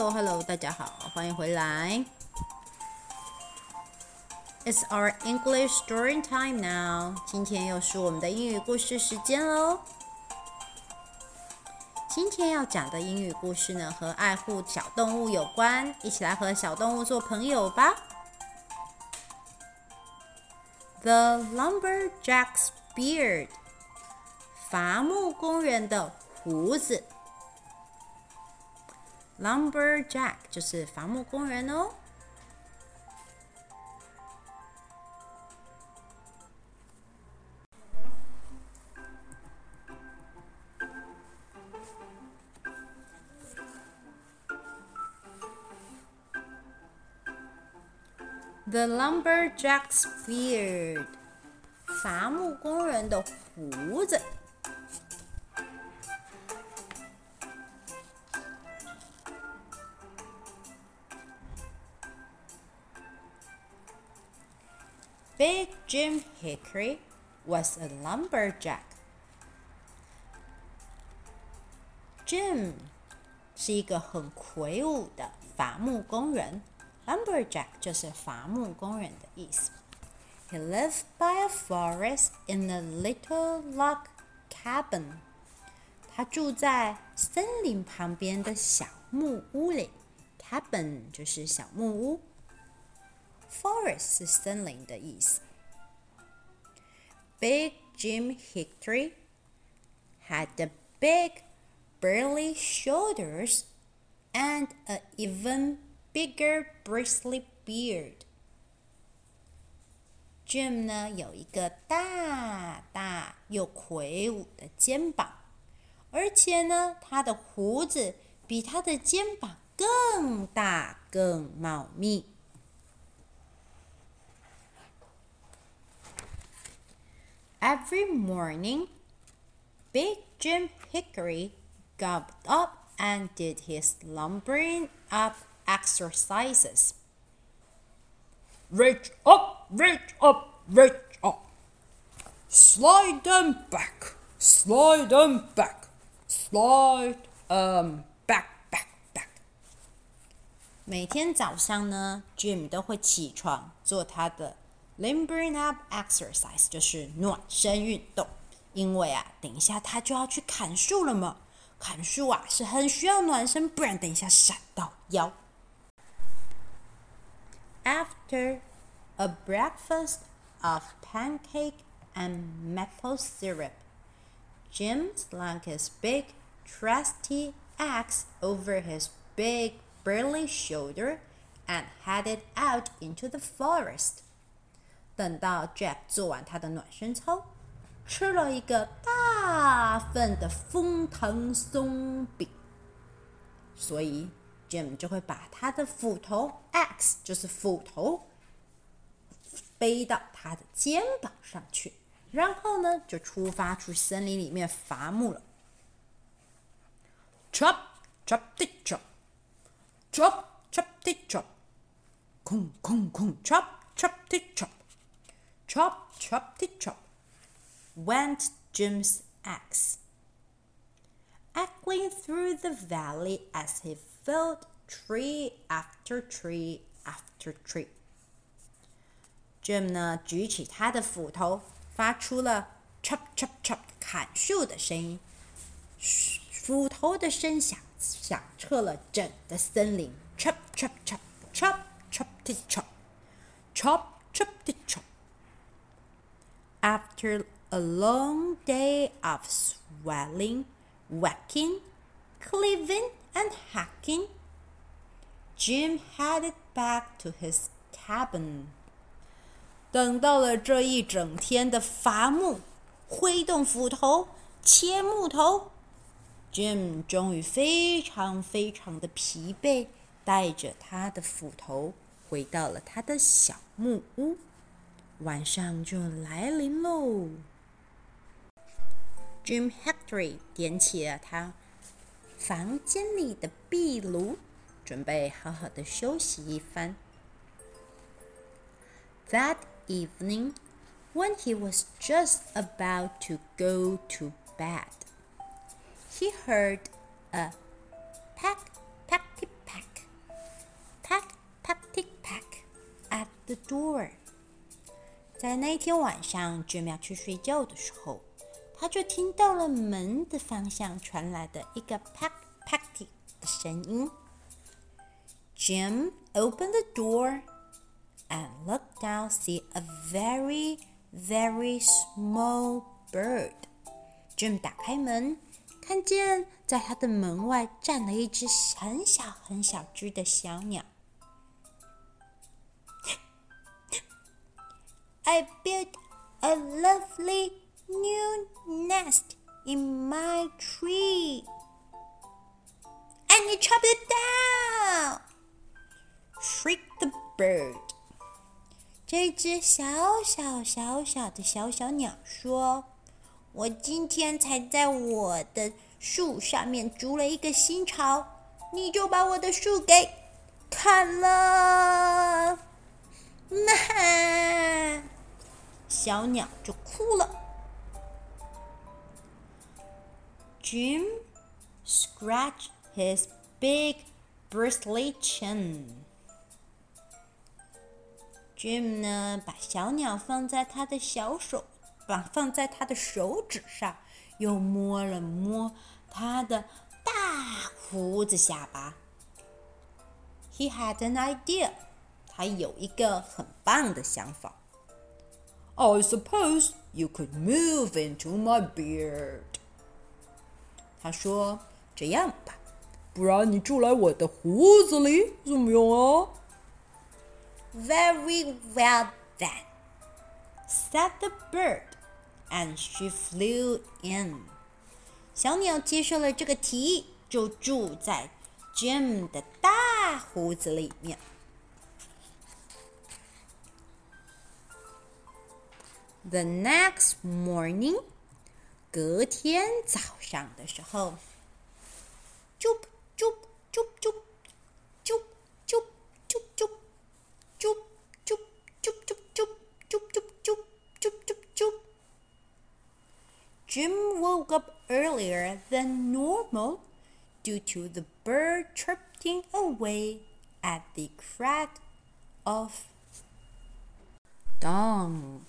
hello hello 大家好欢迎回来。It's our english story time now 今天又是我们的英语故事时间喽今天要讲的英语故事呢和爱护小动物有关一起来和小动物做朋友吧。The lumberjack's beard 伐木工人的胡子。Lumberjack 就是伐木工人哦。The lumberjack's beard，伐木工人的胡子。Big Jim Hickory was a lumberjack. Jim 是一个很魁梧的伐木工人。Lumberjack 就是伐木工人的意思。He lived by a forest in a little log cabin. 他住在森林旁边的小木屋里。Cabin 就是小木屋。 Forest 是森林的意思。Big Jim Hickory had the big, burly shoulders and an even bigger, bristly beard. Jim 呢有一个大大又魁梧的肩膀，而且呢，他的胡子比他的肩膀更大、更茂密。 Every morning, Big Jim Hickory got up and did his lumbering up exercises. Reach up, reach up, reach up. Slide them back, slide them back, slide them back, back, back. 每天早上呢，Jim 都会起床做他的 limbering up exercise，就是暖身运动。因为啊，等一下他就要去砍树了嘛。砍树啊是很需要暖身，不然等一下闪到腰。After a breakfast of pancake and maple syrup, Jim slung his big, trusty axe over his big, burly shoulder and headed out into the forest. 等到 Jack 做完他的暖身操，吃了一个大份的枫糖松饼，所以 Jim 就会把他的斧头 axe 就是斧头背到他的肩膀上去，然后呢就出发去森林里面伐木了。Chop, chop, tick, chop, chop, chop, tick, chop, 空空空，chop, chop, t chop. Chop, chop, tick, chop, went Jim's axe, echoing through the valley as he felled tree after tree after tree. Jim 呢，举起他的斧头，发出了 chop chop chop 砍树的声音，斧头的声响响彻了整个森林。Chop chop chop chop chop tick chop, chop chop tick chop. After a long day of swelling, whacking, cleaving, and hacking, Jim headed back to his cabin. 等到了这一整天的伐木、挥动斧头、切木头，Jim 终于非常非常的疲惫，带着他的斧头回到了他的小木屋。 晚上就来临喽。Jim Hickory 点起了他房间里的壁炉，准备好好的休息一番。That evening, when he was just about to go to bed, he heard a pack, pack, tick, pack, pack, pack, tick, pack at the door. 在那一天晚上，Jim 要去睡觉的时候，他就听到了门的方向传来的一个 pack, pack 的声音。Jim opened the door and looked down, see a very, very small bird. Jim 打开门，看见在他的门外站了一只很小很小只的小鸟。I built a lovely new nest in my tree. And you chopped it down! shrieked the bird. 这只小小小小的小小鸟说。我今天才在我的树上面筑了一个新巢，你就把我的树给砍了， 妈！小鸟就哭了。Jim scratched his big bristly chin. Jim 呢，把小鸟放在他的小手。把放在他的手指上，又摸了摸他的大胡子下巴。He had an idea，他有一个很棒的想法。I suppose you could move into my beard。他说：“这样吧，不然你住来我的胡子里怎么样啊？”Very well then, said the bird and she flew in. 小鸟接受了这个提议，就住在 Jim 的大胡子里面。 The next morning，隔天早上的时候，Jup jup jup jup jup jup jup jup jup jup jup jup jup jup jup jup jup jup Jim woke up earlier than normal due to the bird chirping away at the crack of dawn.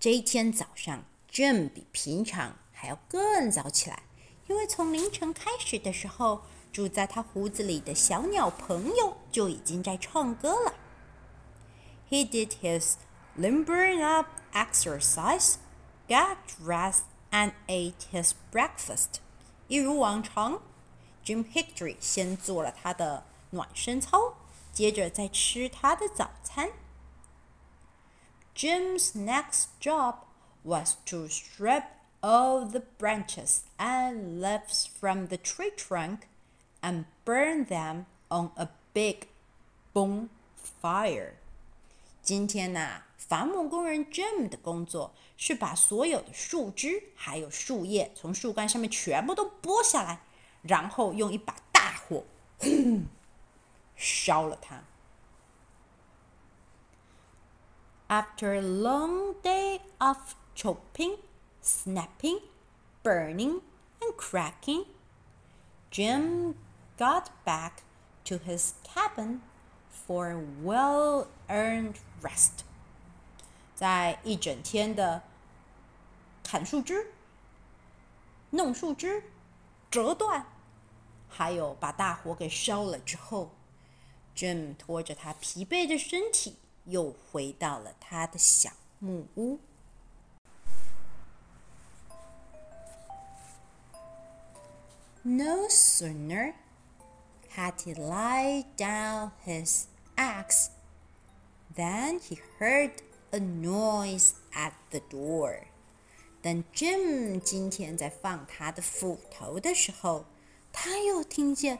这一天早上，Jim 比平常还要更早起来，因为从凌晨开始的时候，住在他胡子里的小鸟朋友就已经在唱歌了。He did his limbering up exercise got dressed and ate his breakfast。一如往常，Jim Hickory 先做了他的暖身操，接着再吃他的早餐。Jim's next job was to strip all the branches and leaves from the tree trunk and burn them on a big bonfire. 今天呢，伐木工人 Jim 的工作是把所有的树枝还有树叶从树干上面全部都剥下来，然后用一把大火烧了它。 After a long day of chopping, snapping, burning, and cracking, Jim got back to his cabin for a well-earned rest. 在一整天的砍树枝、弄树枝、折断，还有把大火给烧了之后，Jim 拖着他疲惫的身体， 又回到了他的小木屋。No sooner had he laid down his axe than he heard a noise at the door. 等 Jim 今天在放他的斧头的时候，他又听见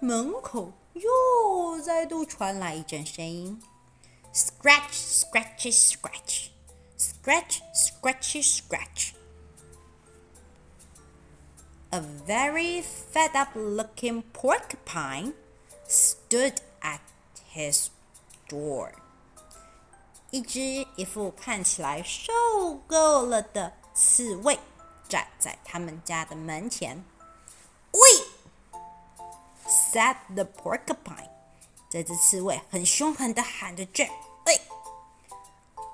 门口又再度传来一阵声音 ：scratch, scratchy, scratch, scratch, scratchy, scratch. A very fed-up-looking porcupine stood at his door. 一只一副看起来受够了的刺猬站在他们家的门前。喂， said the porcupine。这只刺猬很凶狠地喊着 Jim：“ 喂，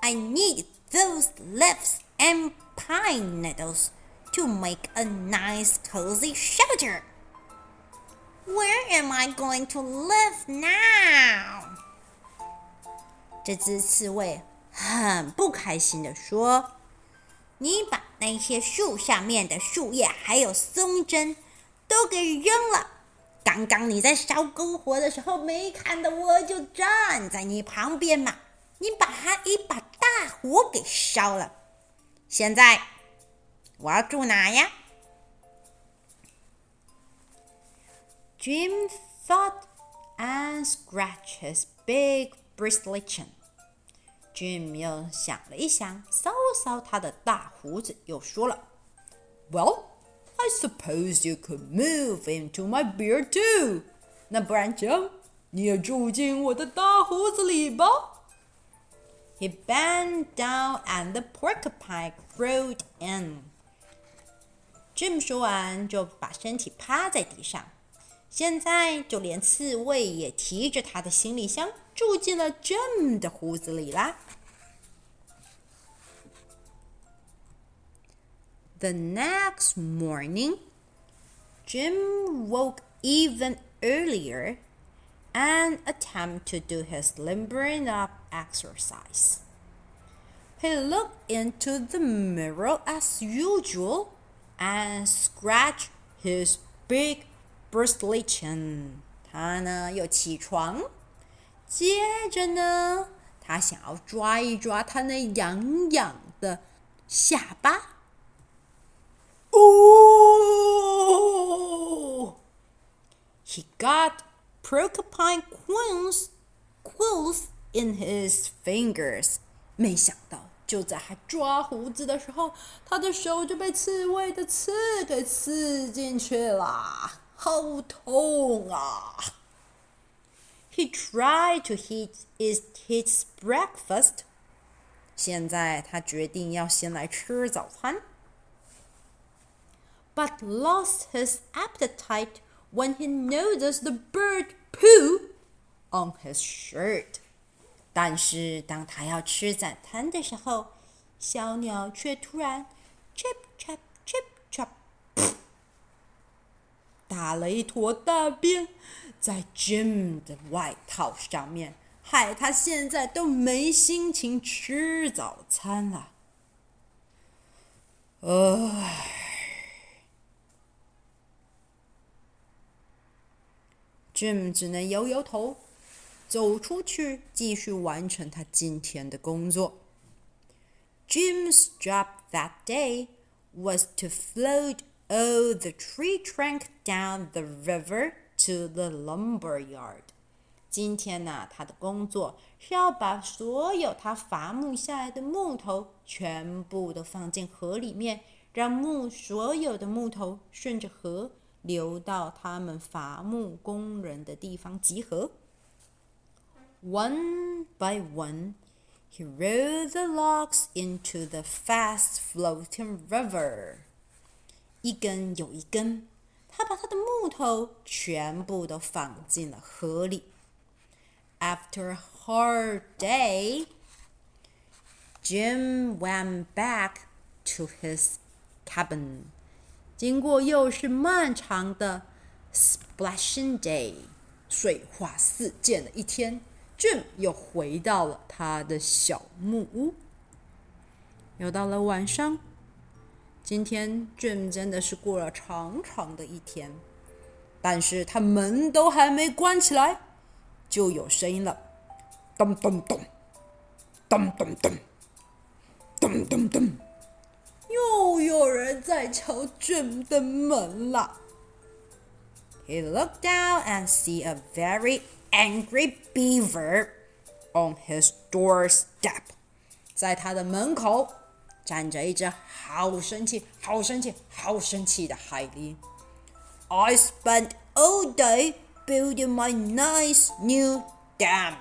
I need those leaves and pine needles to make a nice cozy shelter. Where am I going to live now？” 这只刺猬很不开心地说：“你把那些树下面的树叶还有松针都给扔了。 刚刚你在烧篝火的时候没看到我就站在你旁边嘛？你把他一把大火给烧了。现在我要住哪呀？”Jim thought and scratched his big bristly chin. Jim 又想了一想，搔搔他的大胡子，又说了：“Well, I suppose you could move into my beard too。那不然这样，你也住进我的大胡子里吧。” He bent down and the porcupine crawled in. Jim 说完，就把身体趴在地上。现在，就连刺猬也提着他的行李箱。住进了 Jim 的胡子里啦。 The next morning, Jim woke even earlier and attempted to do his limbering up exercise. He looked into the mirror as usual and scratched his big bristly chin. 他呢又起床。接着呢，他想要抓一抓他那痒痒的下巴。 哦！He got porcupine quills quills in his fingers。没想到，就在他抓胡子的时候，他的手就被刺猬的刺给刺进去了，好痛啊！He tried to eat his his breakfast. 现在他决定要先来吃早餐。 But lost his appetite when he noticed the bird poo on his shirt. 但是当他要吃早餐的时候，小鸟却突然 chip chop chip chop 打了一坨大便。在 Jim 的外套上面，害他现在都没心情吃早餐了。唉 ，Jim 只能摇摇头，走出去继续完成他今天的工作。Jim's job that day was to float all the tree trunk down the river. To the lumber yard。今天呢，他的工作是要把所有他伐木下来的木头全部都放进河里面，让木所有的木头顺着河流到他们伐木工人的地方集合。One by one, he rolled the logs into the fast-floating river。一根有一根。他把他的木头全部都放进了河里。After a hard day, Jim went back to his cabin. 经过又是漫长的 splashing day，水花四溅的一天，Jim 又回到了他的小木屋。又到了晚上。今天 Jim 真的是过了长长的一天，但是他门都还没关起来，就有声音了，咚咚咚，咚咚咚，咚咚咚，又有人在敲 Jim 的门了。He looked down and see a very angry beaver on his doorstep，在他的门口。站着一只好生气、好生气、好生气的海狸。I spent all day building my nice new dam。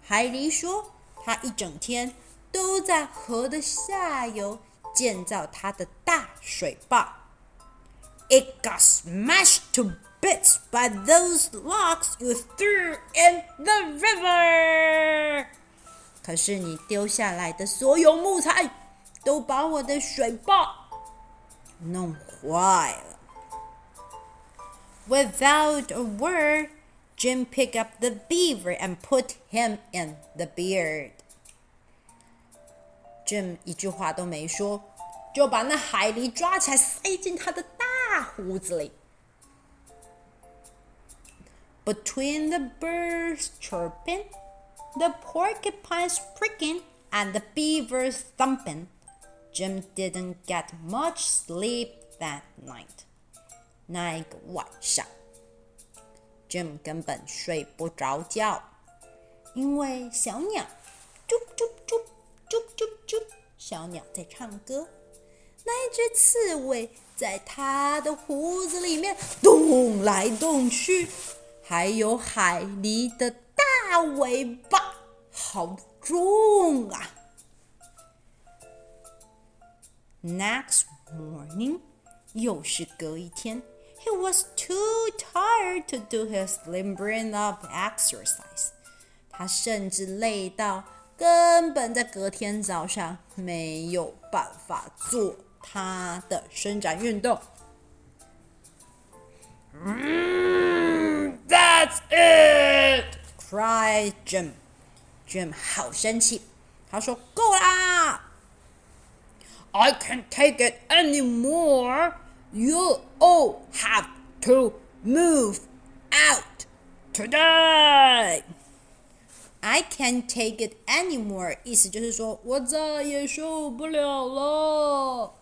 海狸说，他一整天都在河的下游 建造他的大水坝。It got smashed to bits by those logs you threw in the river。可是你丢下来的所有木材，都把我的水坝弄坏了。Without a word, Jim picked up the beaver and put him in the beard. Jim 一句话都没说，就把那海狸抓起来塞进他的大胡子里。Between the birds chirping, the porcupines pricking, and the beavers thumping, Jim didn't get much sleep that night. 那一个晚上，Jim 根本睡不着觉，因为小鸟啾啾啾啾啾啾， 小鸟在唱歌。那一只刺猬在它的胡子里面动来动去，还有海狸的大尾巴，好重啊！Next morning，又是隔一天。He was too tired to do his limbering up exercise. 他甚至累到根本在隔天早上没有办法做他的伸展运动。Mm, that's it! cried Jim. Jim 好生气，他说：“够啦！I can't take it anymore. You all have to move out today. I can't take it anymore. 意思就是说我再也受不了了。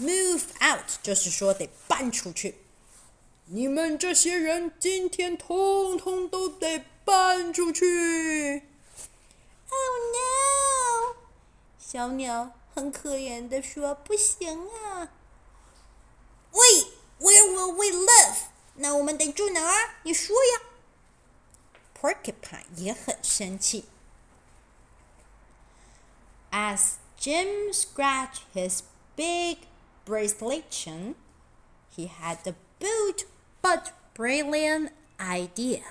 Move out 就是说得搬出去。你们这些人今天通通都得搬出去。Oh no！小鸟很可怜的说：“不行啊。”喂，Where will we live？那我们得住哪儿？你说呀。Porcupine 也很生气。As Jim scratched his big bracelet chin, he had a bold but brilliant idea.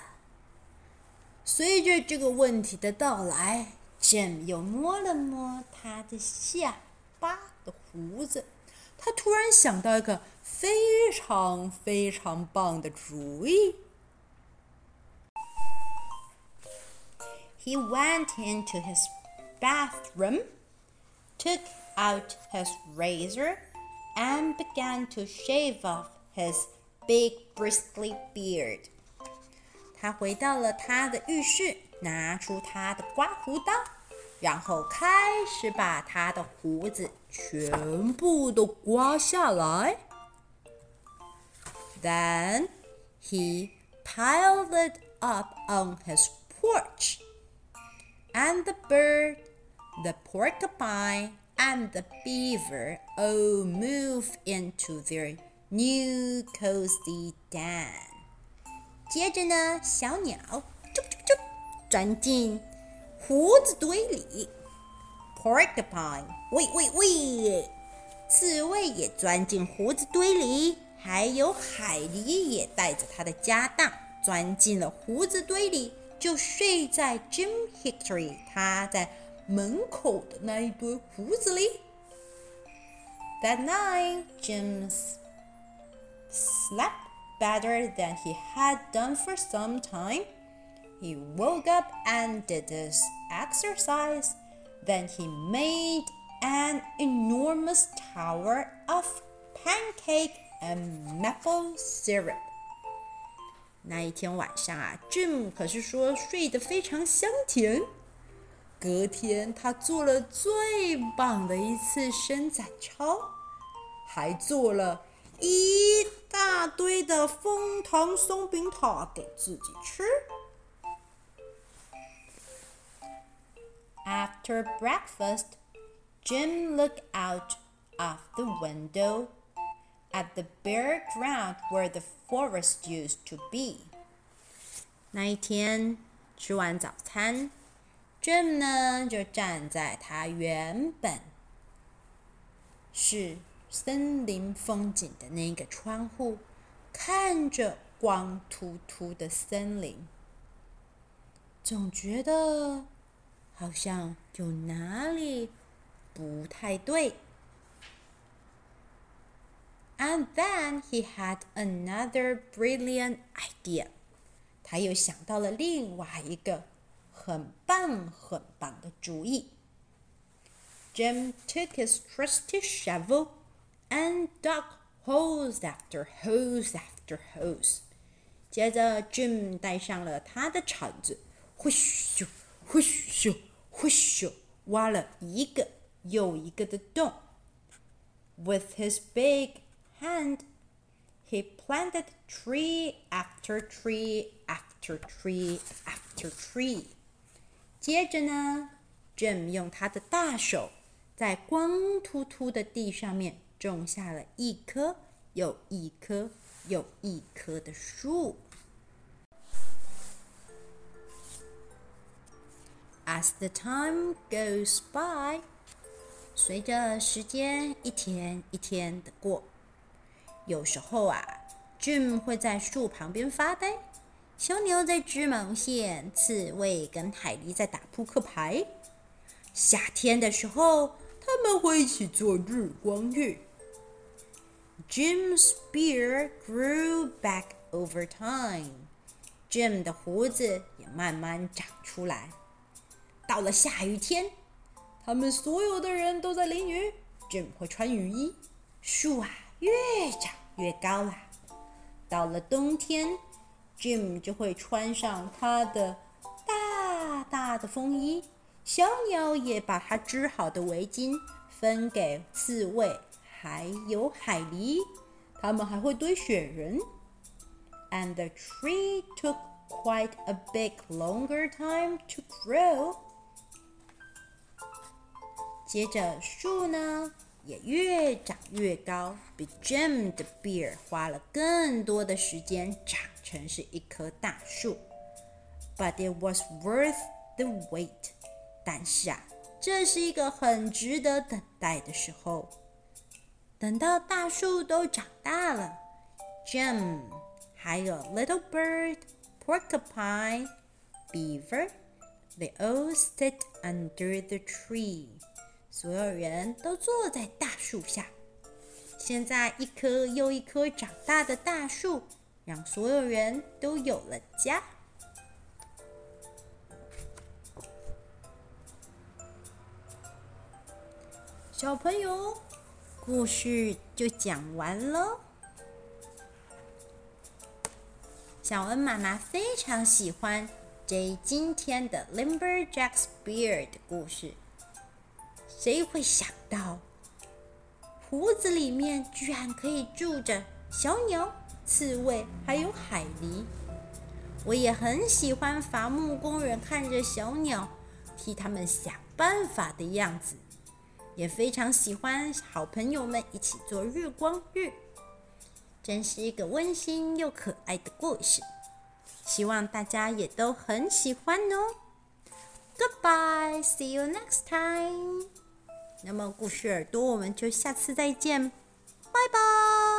随着这个问题的到来。Jim 又摸了摸他的下巴的胡子，他突然想到一个非常非常棒的主意。 He went into his bathroom, took out his razor, and began to shave off his big bristly beard. 他回到了他的浴室。拿出他的刮胡刀，然后开始把他的胡子全部都刮下来。Then he piled it up on his porch, and the bird, the porcupine, and the beaver all moved into their new cozy den. 接着呢，小鸟钻进胡子堆里，porcupine，喂喂喂，刺猬也钻进胡子堆里，还有海狸也带着他的家当钻进了胡子堆里， 就睡在 Jim Hickory 他在门口的那一堆胡子里。That night, Jim slept better than he had done for some time. He woke up and did his exercise. Then he made an enormous tower of pancake and maple syrup. 那一天晚上啊，Jim 可是说睡得非常香甜。隔天，他做了最棒的一次伸展操，还做了一大堆的枫糖松饼塔给自己吃。After breakfast, Jim looked out of the window at the bare ground where the forest used to be. 那一天吃完早餐，Jim 呢就站在他原本是森林风景的那个窗户，看着光秃秃的森林，总觉得好像有哪里不太对。And then he had another brilliant idea. 他又想到了另外一个很棒很棒的主意。Jim took his trusty shovel and dug holes after holes after holes。接着，Jim 带上了他的铲子，呼咻呼咻呼咻，挖了一个又一个的洞。With his big hand, he planted tree after tree after tree after tree。接着呢，Jim 用他的大手在光秃秃的地上面种下了一棵又一棵又一棵的树。As the time goes by，随着时间一天一天的过， 有时候啊，Jim 会在树旁边发呆，小鸟在织毛线，刺猬跟海狸在打扑克牌。夏天的时候，他们会一起做日光浴。Jim's beard grew back over time. Jim 的胡子也慢慢长出来。到了下雨天，他们所有的人都在淋雨。Jim 会穿雨衣。树啊，越长越高啦。到了冬天，Jim 就会穿上他的大大的风衣。小鸟也把它织好的围巾分给刺猬，还有海狸。它们还会堆雪人。And the tree took quite a bit longer time to grow。接着树呢也越长越高，比 Jim 的 beard 花了更多的时间长成是一棵大树。But it was worth the wait。但是啊，这是一个很值得等待的时候。等到大树都长大了，Jim 还有 Little Bird、Porcupine、Beaver，they all sit under the tree。 所有人都坐在大树下。现在，一棵又一棵长大的大树，让所有人都有了家。小朋友，故事就讲完喽。小恩妈妈非常喜欢这今天的 Limberjack's Bear 的故事。谁会想到，胡子里面居然可以住着小鸟、刺猬，还有海狸？我也很喜欢伐木工人看着小鸟，替他们想办法的样子。也非常喜欢好朋友们一起做日光浴，真是一个温馨又可爱的故事。希望大家也都很喜欢哦。Goodbye，see you next time。那么故事耳朵，我们就下次再见，拜拜。